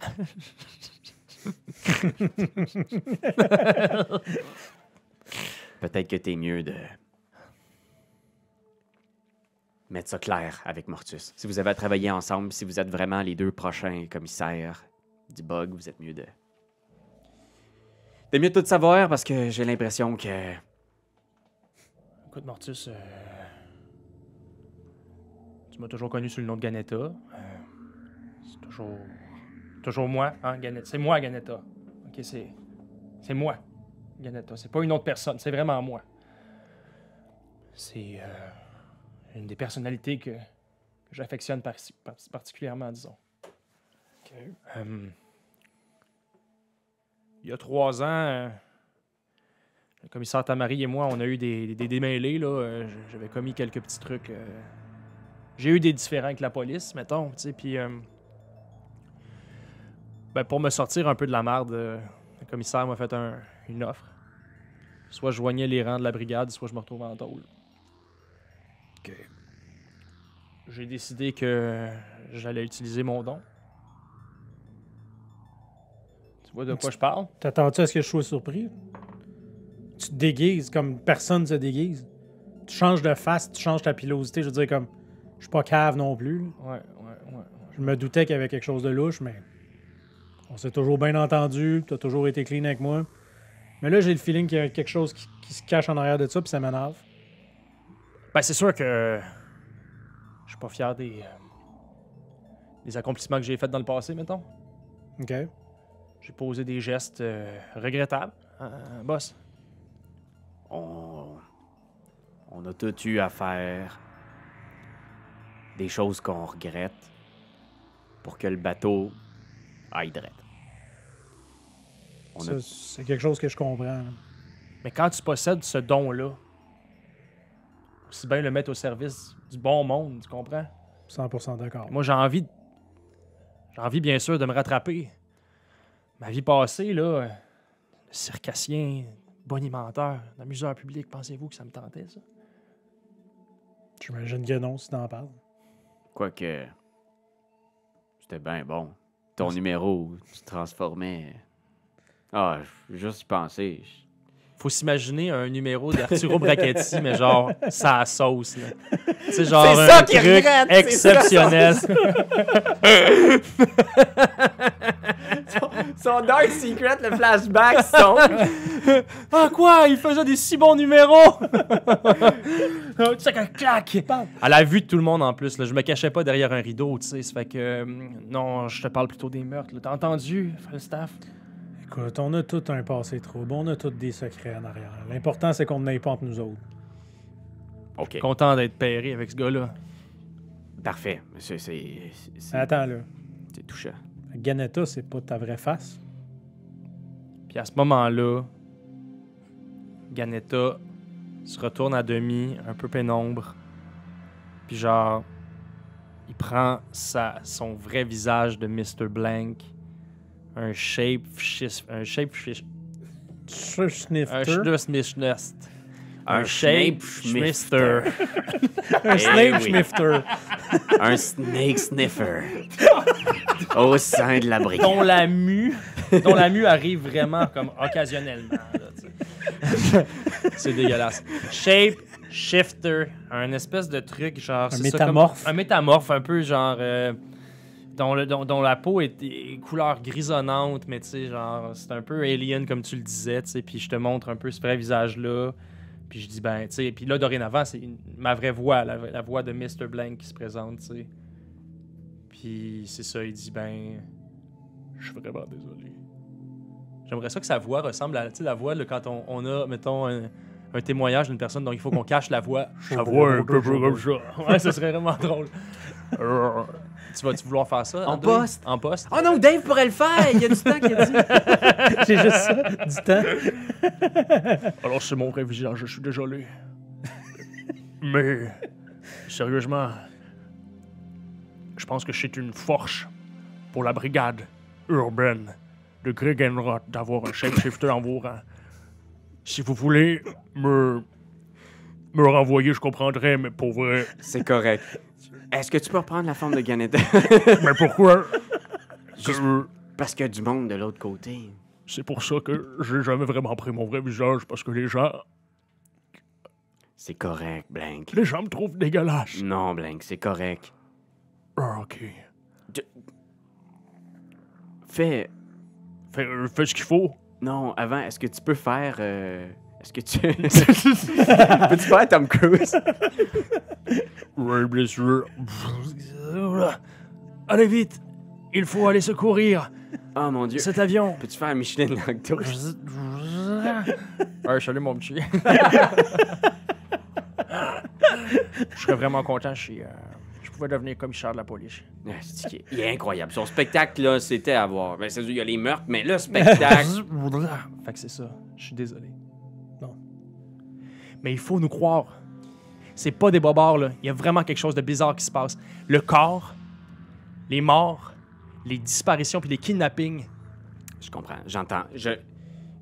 *laughs* peut-être que t'es mieux de mettre ça clair avec Mortus. Si vous avez à travailler ensemble, si vous êtes vraiment les deux prochains commissaires du bug, vous êtes mieux de c'est mieux de tout savoir parce que j'ai l'impression que. Écoute, Mortus, euh, tu m'as toujours connu sous le nom de Ganetta. Euh, c'est toujours. Toujours moi, hein, Ganetta. C'est moi, Ganetta. Ok, c'est. C'est moi, Ganetta. C'est pas une autre personne, c'est vraiment moi. C'est. euh, une des personnalités que, que j'affectionne par- par- particulièrement, disons. Euh, il y a trois ans. euh, le commissaire Tamari et moi, on a eu des, des démêlés. Là. Euh, J'avais commis quelques petits trucs. euh, J'ai eu des différends avec la police, mettons. Puis, ben, pour me sortir un peu de la merde, euh, le commissaire m'a fait un- une offre. Soit je joignais les rangs de la brigade, soit je me retrouve en tôle. J'ai décidé que j'allais utiliser mon don. Tu vois de quoi je parle? T'attends-tu à ce que je sois surpris? Tu te déguises comme personne se déguise. Tu changes de face, tu changes ta pilosité. Je veux dire, comme. Je suis pas cave non plus. là. Ouais, ouais, ouais. Je me doutais qu'il y avait quelque chose de louche, mais. On s'est toujours bien entendu. T'as toujours été clean avec moi. Mais là, j'ai le feeling qu'il y a quelque chose qui, qui se cache en arrière de ça, puis ça m'énerve. Ben, c'est sûr que je suis pas fier des, euh, des accomplissements que j'ai faits dans le passé, mettons. OK? J'ai posé des gestes euh, regrettables, euh, boss. On. On a tout eu à faire. Des choses qu'on regrette. Pour que le bateau aille a- Ça, C'est quelque chose que je comprends. Mais quand tu possèdes ce don-là, aussi bien le mettre au service du bon monde, tu comprends? 100% d'accord. Moi, j'ai envie, de- j'ai envie bien sûr de me rattraper. Ma vie passée, là, le circassien, bonimenteur, l'amuseur public, pensez-vous que ça me tentait, ça? J'imagine que non, si t'en parles. Quoique. C'était bien bon. Ton numéro tu te transformais. Ah, je- juste y penser. Faut s'imaginer un numéro d'Arturo Brachetti, mais genre, ça sauce, là. C'est genre un ça truc regrette, exceptionnel. Son Dark Secret, le flashback sombre. ah quoi, il faisait des si bons numéros! Tchac, clac! À la vue de tout le monde en plus, là, je me cachais pas derrière un rideau, tu sais. Ça fait que, euh, non, je te parle plutôt des meurtres. T'as entendu, Falstaff? Écoute, on a tout un passé trouble, on a tous des secrets en arrière. L'important, c'est qu'on n'aille pas entre nous autres. ok, Content d'être pairé avec ce gars-là. parfait. C'est, c'est, c'est- Attends, là. c'est touchant. Ganetta, c'est pas ta vraie face? Puis à ce moment-là, Ganetta se retourne à demi, un peu pénombre. Puis genre, il prend sa, son vrai visage de Mr. Blank, un shape, un shape, un Snifter. un Un shape, schmister. Un Eh Snape oui. Snifter. Un snake sniffer. Au sein de la brigade. dont la mue, dont la mue arrive vraiment comme occasionnellement. *laughs* c'est dégueulasse. Shape shifter, un espèce de truc genre. Un ça, métamorphe. comme- un métamorphe, un peu genre. euh, dont, le- dont- dont la peau est, est couleur grisonnante, mais tu sais, genre, c'est un peu alien comme tu le disais, tu sais, puis je te montre un peu ce vrai visage-là. Puis je dis, ben, tu sais, puis là, dorénavant, c'est ma vraie voix, la, la voix de Mr. Blank qui se présente, tu sais. Puis c'est ça, il dit, ben, je suis vraiment désolé. J'aimerais ça que sa voix ressemble à, tu sais, la voix, là, quand on, on a, mettons, un, un témoignage d'une personne dont il faut qu'on cache la voix. Sa voix un peu comme ça. Ouais, ce serait vraiment drôle. Tu vas-tu vouloir faire ça? En André? poste. En poste? Oh non, Dave pourrait le faire! Il y a du temps qu'il a dit. *laughs* J'ai juste ça, du temps. Alors, c'est mon vrai visage, je suis désolé. Mais, sérieusement, je pense que c'est une force pour la brigade urbaine de Gregenroth d'avoir un shapeshifter en vos rangs. Si vous voulez me, me renvoyer, je comprendrais, mais pour vrai. C'est correct. Est-ce que tu peux reprendre la forme de Ganetta? Mais *laughs* pourquoi? Juste- Que- Parce qu'il y a du monde de l'autre côté. C'est pour ça que j'ai jamais vraiment pris mon vrai visage, parce que les gens, C'est correct, Blank. les gens me trouvent dégueulasse. Non, Blank, c'est correct. Ah, ok. Fais. Fais, fais ce qu'il faut. Non, avant, est-ce que tu peux faire. euh, Est-ce que tu. *laughs* Peux-tu faire Tom Cruise? Allez vite! Il faut aller secourir Oh mon dieu. cet avion. Peux-tu faire Michelin Lacto? Ouais, salut mon petit. Je serais vraiment content si euh, je pouvais devenir commissaire de la police. Ah, est- Il est incroyable. Son spectacle, là, c'était à voir. Ben, il y a les meurtres, mais le spectacle. fait que c'est ça. Je suis désolé. Mais il faut nous croire. C'est pas des bobards, là. Il y a vraiment quelque chose de bizarre qui se passe. Le corps, les morts, les disparitions puis les kidnappings. Je comprends, j'entends. Je,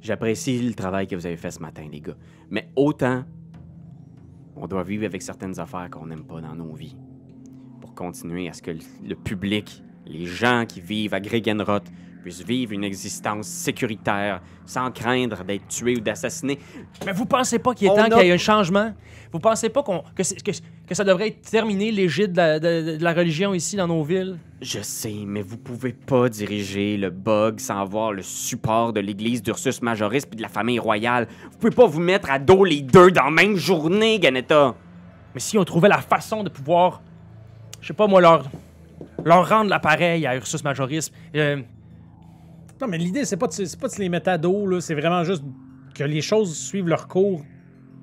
j'apprécie le travail que vous avez fait ce matin, les gars. Mais autant, on doit vivre avec certaines affaires qu'on n'aime pas dans nos vies. Pour continuer à ce que le, le public, les gens qui vivent à Gregenroth, puissent vivre une existence sécuritaire sans craindre d'être tués ou d'assassinés. Mais vous pensez pas qu'il est On temps a- qu'il y ait un changement? Vous pensez pas qu'on, que, c'est- que, que ça devrait être terminé l'égide de la, de- de la religion ici dans nos villes? Je sais, mais vous pouvez pas diriger le bug sans avoir le support de l'Église d'Ursus Majoris puis de la famille royale. Vous pouvez pas vous mettre à dos les deux dans la même journée, Ganetta. Mais si on trouvait la façon de pouvoir, je sais pas moi, leur, leur rendre l'appareil à Ursus Majoris, euh, Non, mais l'idée, c'est pas, de, c'est pas de se les mettre à dos, là. C'est vraiment juste que les choses suivent leur cours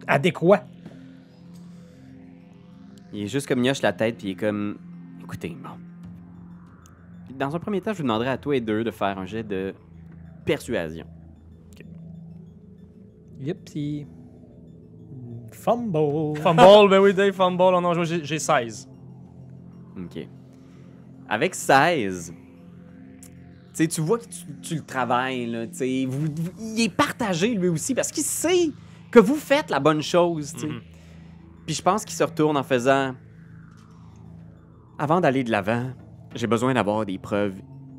adéquat. Il est juste comme il hoche la tête, puis il est comme. Écoutez, bon. Dans un premier temps, je vous demanderai à toi et deux de faire un jet de persuasion. Yep, pis... Fumble. Fumble, ben oui, Dave, fumble. Oh non, j'ai j'ai 16. OK. Avec 16, tu vois que tu, tu le travailles, là, vous- vous- Il est partagé, lui aussi, parce qu'il sait que vous faites la bonne chose. Mhm. Puis je pense qu'il se retourne en faisant... Avant d'aller de l'avant, j'ai besoin d'avoir des preuves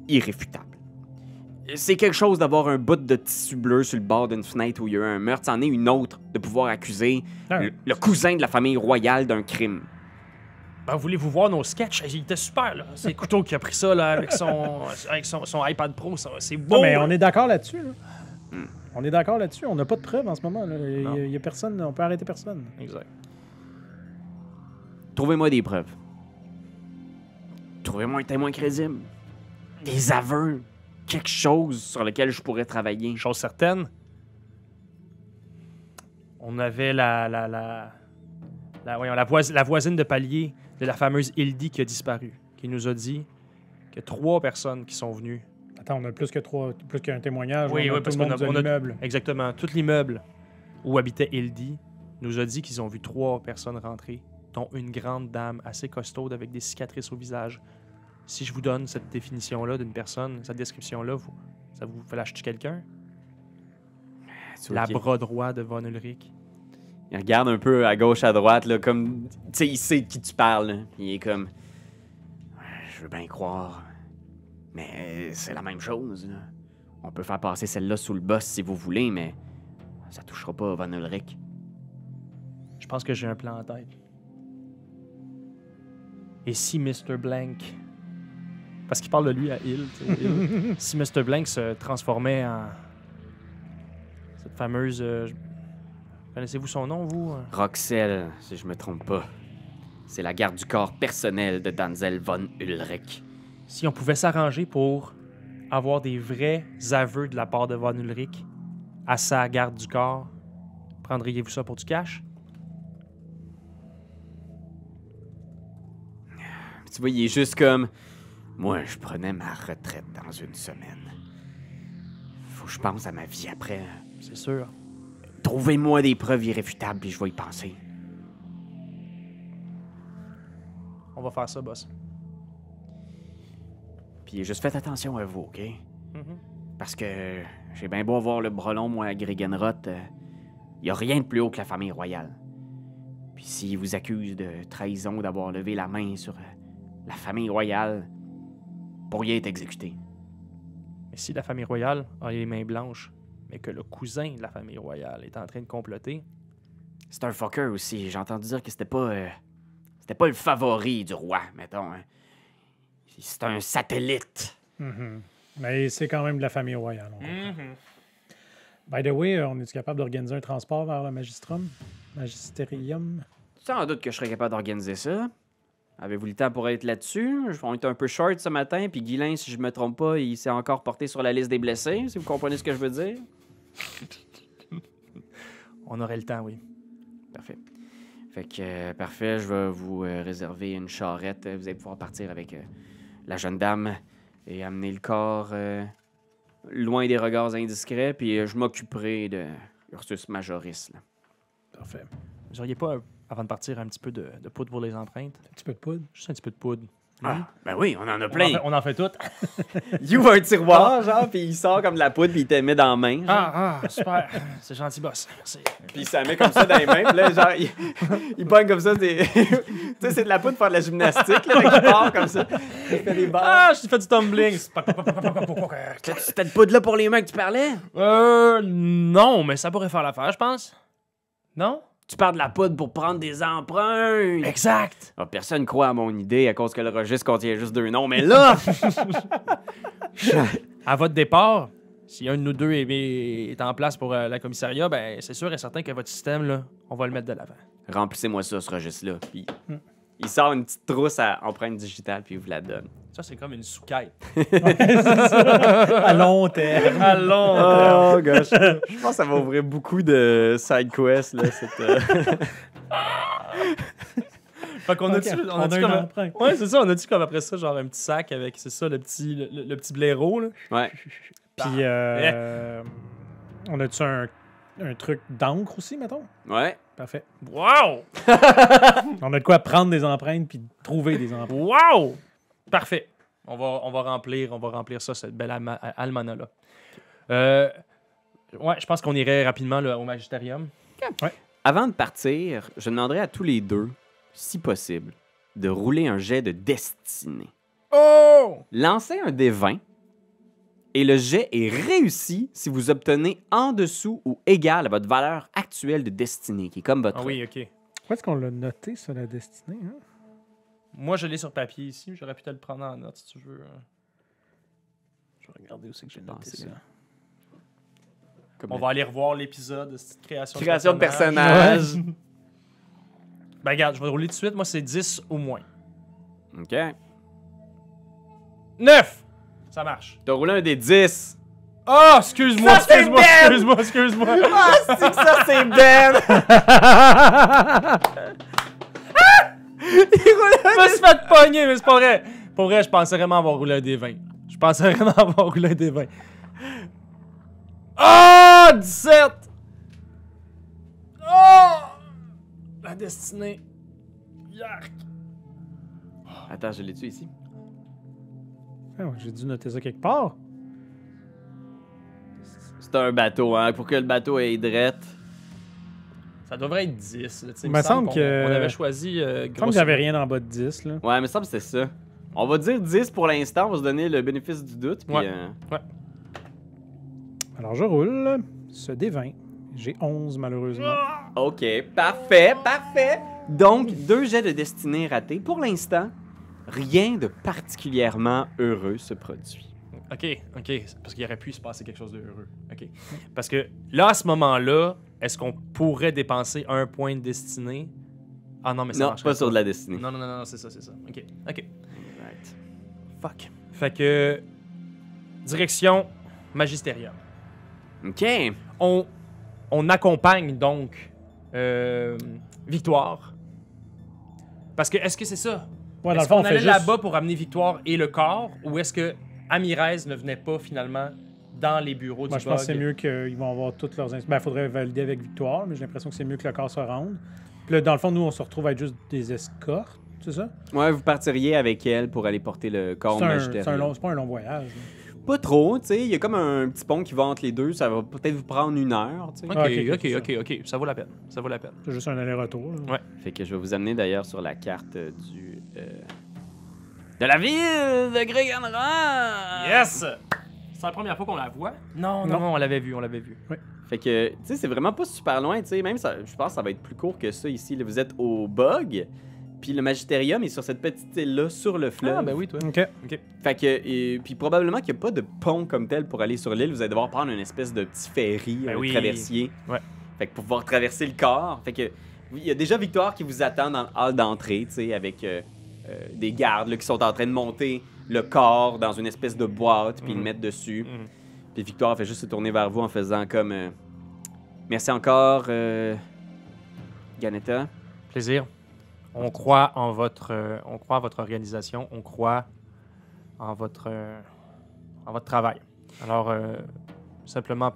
irréfutables. C'est quelque chose d'avoir un bout de tissu bleu sur le bord d'une fenêtre où il y a eu un meurtre, c'en est une autre de pouvoir accuser Ah. le, le cousin de la famille royale d'un crime. Ben, voulez-vous voir nos sketchs? Il était super, là. C'est Couteau qui a pris ça, là, avec son, avec son, son iPad Pro. ça- C'est beau. Non, mais là. on est d'accord là-dessus, là. Hmm. On est d'accord là-dessus. On n'a pas de preuves en ce moment. là. Il y a- personne. On peut arrêter personne. Exact. Trouvez-moi des preuves. Trouvez-moi un témoin crédible. Des aveux. Quelque chose sur lequel je pourrais travailler. Chose certaine, on avait la, la, la, la, voyons, la, voisi- la voisine de palier de la fameuse Hildy qui a disparu, qui nous a dit que trois personnes qui sont venues, Attends, on a plus que trois, plus qu'un témoignage. Oui, on a oui, tout parce qu'on a- on a- l'immeuble. exactement, tout l'immeuble où habitait Hildy, nous a dit qu'ils ont vu trois personnes rentrer, dont une grande dame assez costaude avec des cicatrices au visage. Si je vous donne cette définition-là d'une personne, cette description-là, vous- ça vous fait l'acheter quelqu'un? La bras droit de Von Ulrich. Il regarde un peu à gauche, à droite, là, comme. Tu sais, il sait de qui tu parles. là. Il est comme. Ouais, Je veux bien croire. Mais c'est la même chose. là. On peut faire passer celle-là sous le boss si vous voulez, mais ça touchera pas Van Ulrich. Je pense que j'ai un plan en tête. Et si Mr. Blank Parce qu'il parle de lui à Hill. tu sais, au Hill. *laughs* si Mr. Blank se transformait en. Cette fameuse. euh, Connaissez-vous son nom, vous euh? Roxel, si je me trompe pas. C'est la garde du corps personnel de Danzel von Ulrich. Si on pouvait s'arranger pour avoir des vrais aveux de la part de Von Ulrich à sa garde du corps, prendriez-vous ça pour du cash? Tu vois, il est juste comme. Moi, je prenais ma retraite dans une semaine. Faut que je pense à ma vie après. C'est sûr. Trouvez-moi des preuves irréfutables, puis je vais y penser. On va faire ça, boss. Puis juste faites attention à vous, OK? Mhm. Parce que j'ai bien beau voir le brelon, moi, à Gregenroth, il y a rien de plus haut que la famille royale. Puis s'ils vous accusent de trahison d'avoir levé la main sur euh, la famille royale, vous pourriez être exécuté. Mais si la famille royale a les mains blanches, mais que le cousin de la famille royale est en train de comploter, C'est un fucker aussi. J'ai entendu dire que c'était pas. euh, c'était pas le favori du roi, mettons. hein. C'est un satellite. Mhm. Mais c'est quand même de la famille royale. on comprend. By the way, on est capable d'organiser un transport vers le magistrum? Magisterium? Sans doute que je serais capable d'organiser ça. Avez-vous le temps pour être là-dessus? On est un peu short ce matin, puis Guilain, si je me trompe pas, il s'est encore porté sur la liste des blessés, si vous comprenez ce que je veux dire. on aurait le temps, oui. Parfait. Fait que, euh, parfait, je vais vous euh, réserver une charrette. Vous allez pouvoir partir avec euh, la jeune dame et amener le corps loin des regards indiscrets, puis je m'occuperai de Ursus Majoris. là. Parfait. Vous auriez pas, avant de partir, un petit peu de, de poudre pour les empreintes? Un petit peu de poudre. Juste un petit peu de poudre. Ah, ben oui, on en a On en, plein. fait, on en fait toutes. *laughs* Il ouvre un tiroir, genre, puis il sort comme de la poudre, puis il te met dans la main. genre. Ah, ah, super. *laughs* C'est gentil, boss. Merci. Puis il s'en met comme ça dans les mains. Puis là, genre, il, *laughs* il pogne comme ça. des- tu sais, c'est de la poudre pour faire de la gymnastique. Là, qu'il part comme ça. Il fait des barres. Ah, je t'ai fait du tumbling. T'as cette poudre-là pour les mains que tu parlais? Euh, non, mais ça pourrait faire l'affaire, je pense. Non? Tu parles de la poudre pour prendre des empreintes. Exact. Ah, personne croit à mon idée à cause que le registre contient juste deux noms. Mais là, *laughs* À votre départ, si un de nous deux est, est en place pour euh, la commissariat, ben c'est sûr et certain que votre système, là, on va le mettre de l'avant. remplissez-moi ça, ce registre-là. Puis il sort une petite trousse à empreinte digitale, puis il vous la donne. Ça, c'est comme une sous-quête. *laughs* à long terme. Allons! Oh gosh. Je pense que ça va ouvrir beaucoup de side quests, là, cette, euh, *laughs* fait qu'on a Ok, dit, on a a dit un comme... Ouais, c'est ça, on a dit comme après ça, genre un petit sac avec, c'est ça, le petit, le, le petit blaireau, là? Ouais. Puis, euh, on a-tu un, un truc d'encre aussi, mettons? Ouais. Parfait. Wow! *laughs* On a de quoi prendre des empreintes puis trouver des empreintes. Wow! Parfait. On va, on va remplir, on va remplir ça, cette belle alma- almanach-là. Euh, ouais, je pense qu'on irait rapidement là, au magistérium. Avant de partir, je demanderais à tous les deux, si possible, de rouler un jet de destinée. Oh! Lancez un dé 20 et le jet est réussi si vous obtenez en dessous ou égal à votre valeur actuelle de destinée, qui est comme votre. Ah oui, ok. Où est-ce qu'on l'a noté sur la destinée? Hein? Moi, je l'ai sur papier ici. J'aurais pu te le prendre en note si tu veux. Je vais regarder où c'est que j'ai noté ça. comme On le- va aller revoir l'épisode de cette création, Création de personnage. personnage. *laughs* Ben, regarde, je vais rouler tout de suite. Moi, c'est 10 au moins. OK. 9! Ça marche. T'as roulé un des 10. Oh, excuse-moi, Ça, c'est excuse-moi, Ben! excuse-moi, excuse-moi. Ah, c'est que ça, c'est Ben! *laughs* Je me suis fait pogner, mais c'est pas vrai. Pour vrai, je pensais vraiment avoir roulé un des 20. Je pensais *laughs* vraiment avoir roulé un des 20. Oh! 17! Oh! La destinée. Yark. Attends, je l'ai-tu ici? Ah ouais, j'ai dû noter ça quelque part. C'est un bateau, hein? Pour que le bateau ait drette. Ça devrait être 10. Là, Il me semble qu'on- que- On avait choisi. Euh, Comme grosso- j'avais rien en bas de 10, là. Ouais, mais ça me semble que c'est ça. On va dire 10 pour l'instant, on va se donner le bénéfice du doute. Puis, Ouais. euh, Alors, je roule ce D20. J'ai 11, malheureusement. OK, parfait, parfait. Donc, deux jets de destinée ratés pour l'instant. rien de particulièrement heureux se produit. Ok, ok. Parce qu'il aurait pu se passer quelque chose de heureux. Ok. Parce que là, à ce moment-là, est-ce qu'on pourrait dépenser un point de destinée? Ah non, mais ça Non, marcherait pas sur de la destinée. Non, non, non, non, c'est ça, c'est ça. Ok, ok. Right. Fuck. Fait que. Direction Magisterium. OK. On, on accompagne donc euh, Victoire. Parce que, est-ce que c'est ça? Ouais, dans est-ce le fond, qu'on on fait allait juste... là-bas pour amener Victoire et le corps, ou est-ce que Amirez ne venait pas finalement dans les bureaux Moi, du je pense que c'est mieux qu'ils vont avoir toutes leurs... Il faudrait valider avec Victoire, mais j'ai l'impression que c'est mieux que le corps se rende. Puis là, dans le fond, nous, on se retrouve à être juste des escortes, c'est ça? Ouais, vous partiriez avec elle pour aller porter le corps C'est un, magistériel. c'est un long- c'est pas un long voyage. là. Pas trop, tu sais. Il y a comme un petit pont qui va entre les deux. Ça va peut-être vous prendre une heure, tu sais. Ok, Ah, ok, ok, ok. Ça vaut la peine. Ça vaut la peine. C'est juste un aller-retour. Ouais. Fait que je vais vous amener d'ailleurs sur la carte euh, du. euh, de la ville de Greganra! Yes! C'est la première fois qu'on la voit? Non, non, Non. on l'avait vu, on l'avait vu. Fait que, tu sais, c'est vraiment pas super loin, tu sais. Même, ça, je pense que ça va être plus court que ça ici. Là, vous êtes au bug, puis le Magisterium est sur cette petite île-là, sur le fleuve. Ah, ben oui, toi. OK. Fait que, et, puis probablement qu'il n'y a pas de pont comme tel pour aller sur l'île. Vous allez devoir prendre une espèce de petit ferry, Ben un oui. traversier. Ouais. Fait que pour pouvoir traverser le corps. Fait que, oui, il y a déjà Victoire qui vous attend dans le hall d'entrée, tu sais, avec euh, euh, des gardes là, qui sont en train de monter le corps dans une espèce de boîte, puis Mhm. le mettre dessus. Mhm. Puis Victoire fait juste se tourner vers vous en faisant comme. euh, Merci encore, euh, Ganetta. Plaisir. On croit en votre, euh, on croit votre organisation, on croit en votre, euh, en votre travail. Alors, simplement,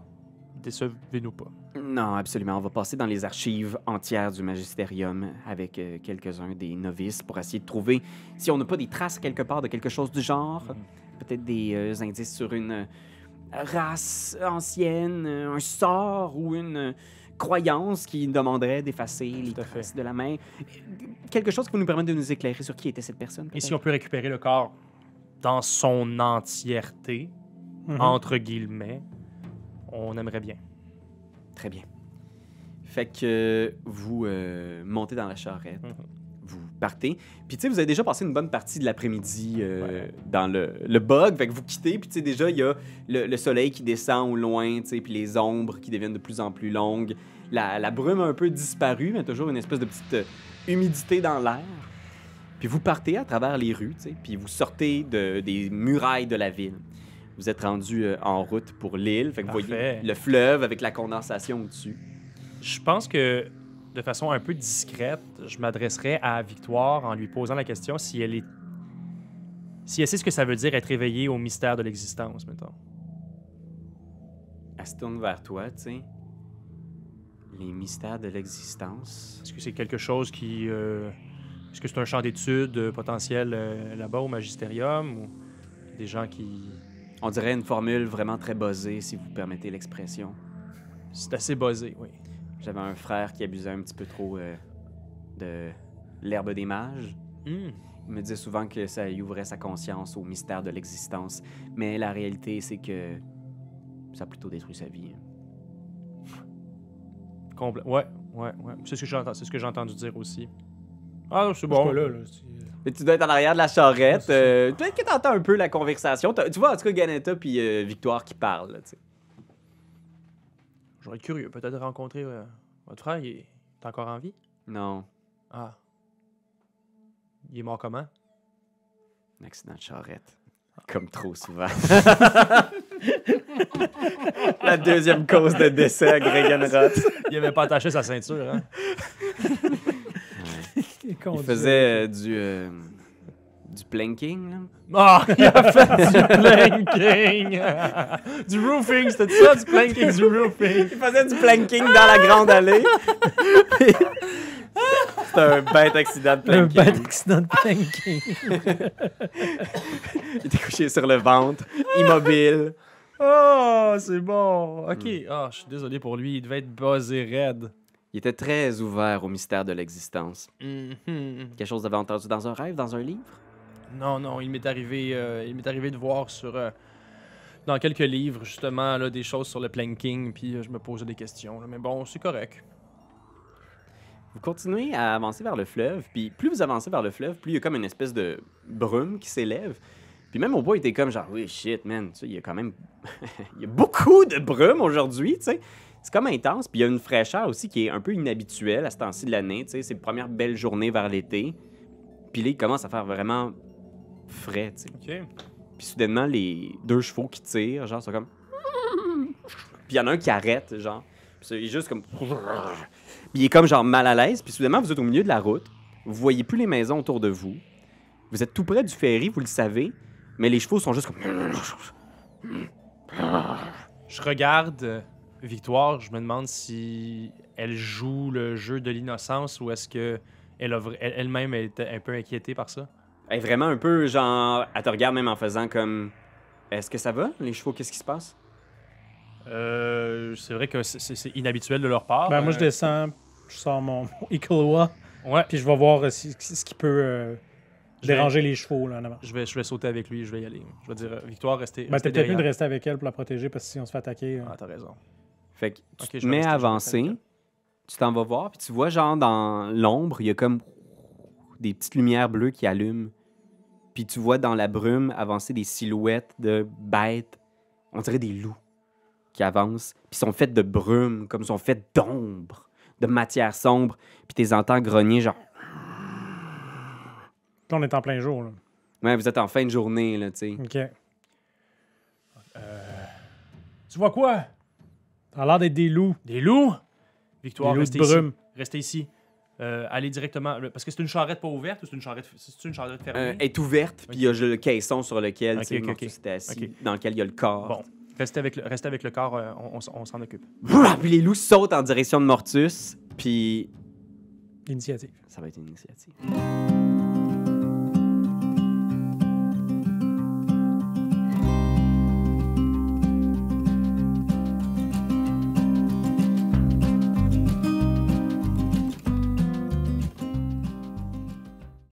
décevez-nous pas. Non, absolument. On va passer dans les archives entières du Magisterium avec euh, quelques-uns des novices pour essayer de trouver si on n'a pas des traces quelque part de quelque chose du genre. Peut-être des euh, indices sur une euh, race ancienne, un sort ou une croyance qui demanderait d'effacer les fait. traces de la main. Quelque chose qui va nous permettre de nous éclairer sur qui était cette personne. Et si on peut récupérer le corps dans son entièreté, Mhm. entre guillemets, on aimerait bien. Très bien. Fait que vous euh, montez dans la charrette, Mhm. vous partez. Puis tu sais, vous avez déjà passé une bonne partie de l'après-midi euh, dans le, le bug. Fait que vous quittez, puis tu sais, déjà, il y a le, le soleil qui descend au loin, tu sais, puis les ombres qui deviennent de plus en plus longues. La, la brume a un peu disparu, mais toujours une espèce de petite euh, humidité dans l'air. Puis vous partez à travers les rues, tu sais, puis vous sortez de- des murailles de la ville. Vous êtes rendu euh, en route pour l'île, fait que vous voyez Parfait. le fleuve avec la condensation au-dessus. Je pense que, de façon un peu discrète, je m'adresserai à Victoire en lui posant la question si elle est. Si elle sait ce que ça veut dire être éveillée au mystère de l'existence, mettons. Elle se tourne vers toi, tu sais. Les mystères de l'existence. Est-ce que c'est quelque chose qui. euh, Est-ce que c'est un champ d'études euh, potentiel euh, là-bas au Magisterium ou des gens qui. On dirait une formule vraiment très buzzée, si vous permettez l'expression. C'est assez buzzé, oui. J'avais un frère qui abusait un petit peu trop euh, de l'herbe des mages. Hmm. Il me disait souvent que ça y ouvrait sa conscience au mystère de l'existence. Mais la réalité, c'est que ça a plutôt détruit sa vie. Complè- Ouais, ouais, ouais. C'est ce que j'ai ce entendu dire aussi. Ah, c'est Je bon. suis pas là, là. Mais tu dois être en arrière de la charrette. Ça. euh, Peut-être que t'entends un peu la conversation. Tu vois, en tout cas, Ganetta puis euh, Victoire qui parlent. là, tu sais. J'aurais été curieux, peut-être de rencontrer euh, votre frère. Il est t'es encore en vie? Non, Ah. Il est mort comment? un accident de charrette. Comme trop souvent. *laughs* la deuxième cause de décès à Gregenroth. Il avait pas attaché sa ceinture, hein? *laughs* Il faisait euh, du, euh, du planking. là. Ah, *laughs* il a fait du planking! *laughs* du roofing, c'était ça, du planking, du roofing! Il faisait du planking dans la grande allée. C'était un bête accident de Un planking. bad accident de planking. *laughs* Il était couché sur le ventre, immobile. Oh, c'est bon! Ok, ah, je suis désolé pour lui, il devait être buzzé raide. Il était très ouvert au mystère de l'existence. Mhm. Quelque chose d'avait entendu dans un rêve, dans un livre? Non, non, il m'est arrivé, euh, il m'est arrivé de voir sur euh, dans quelques livres justement là, des choses sur le planking, puis euh, je me posais des questions. là. Mais bon, c'est correct. Vous continuez à avancer vers le fleuve, puis plus vous avancez vers le fleuve, plus il y a comme une espèce de brume qui s'élève. Puis même au bois, il était comme genre, oui, shit, man, tu sais, il y a quand même. *laughs* il y a beaucoup de brume aujourd'hui, tu sais. C'est comme intense, puis il y a une fraîcheur aussi qui est un peu inhabituelle à ce temps-ci de l'année, tu sais. C'est la première belle journée vers l'été. Puis là, il commence à faire vraiment frais, tu sais. Ok. Puis soudainement, les deux chevaux qui tirent, genre, sont comme. *laughs* Puis il y en a un qui arrête, genre. Puis il est juste comme. *laughs* Puis il est comme, genre, mal à l'aise. Puis soudainement, vous êtes au milieu de la route. Vous voyez plus les maisons autour de vous. Vous êtes tout près du ferry, vous le savez. Mais les chevaux sont juste comme. Je regarde euh, Victoire, je me demande si elle joue le jeu de l'innocence ou est-ce que elle elle- elle-même était un peu inquiétée par ça? Elle est vraiment un peu, genre. Elle te regarde même en faisant comme. Est-ce que ça va, les chevaux? Qu'est-ce qui se passe? Euh, c'est vrai que c'est- inhabituel de leur part. Ben, moi, je Euh, descends, je sors mon, mon *laughs* Ikoloa, Ouais, puis je vais voir euh, si- ce qui peut euh, vais- déranger les chevaux là, en avant. je vais, je vais sauter avec lui, je vais y aller. Je vais dire, Victoire, restez. Ben, t'es peut-être mieux de rester avec elle pour la protéger parce que si on se fait attaquer. Ah, t'as raison. Fait que tu te mets à avancer, tu t'en vas voir, puis tu vois, genre, dans l'ombre, il y a comme des petites lumières bleues qui allument. Puis tu vois dans la brume avancer des silhouettes de bêtes, on dirait des loups, qui avancent, puis sont faites de brume, comme sont faites d'ombre, de matière sombre, puis tu les entends grogner, genre, Là, on est en plein jour. Là. ouais, vous êtes en fin de journée, là, tu sais. OK. Tu vois quoi? Ça a l'air d'être des loups. Des loups? Des Victoire, loups restez de ici. brume. Restez ici. Euh, allez directement. Parce que c'est une charrette pas ouverte ou c'est une charrette, c'est une charrette fermée? Euh, est ouverte, puis il y a le caisson sur lequel, Ok, tu sais, ok, Mortus ok. était assis, dans lequel il y a le corps. Bon, restez avec le, restez avec le corps, euh, on, on s'en occupe. Puis les loups sautent en direction de Mortus, puis L'initiative. ça va être une initiative.